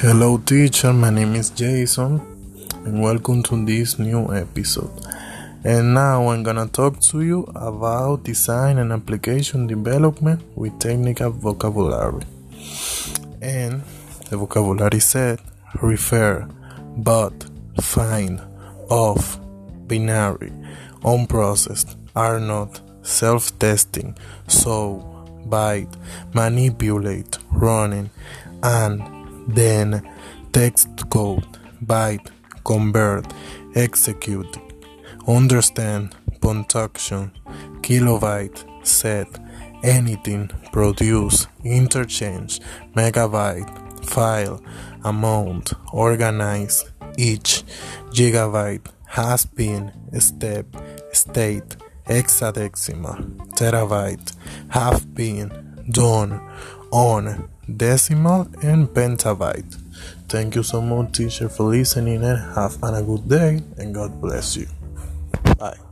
Hello, teacher. My name is Jason, and welcome to this new episode. And now I'm gonna talk to you about design and application development with technical vocabulary. And the vocabulary said refer, but, find, of, binary, unprocessed, are not, self testing, so, bite, manipulate, running, and then text code, byte, convert, execute, understand, punction, kilobyte, set, anything, produce, interchange, megabyte, file, amount, organize, each, gigabyte, has been, step, state, hexadecimal, terabyte, have been, done, on, decimal, and petabyte. Thank you so much, teacher, for listening and have a good day and God bless you. Bye.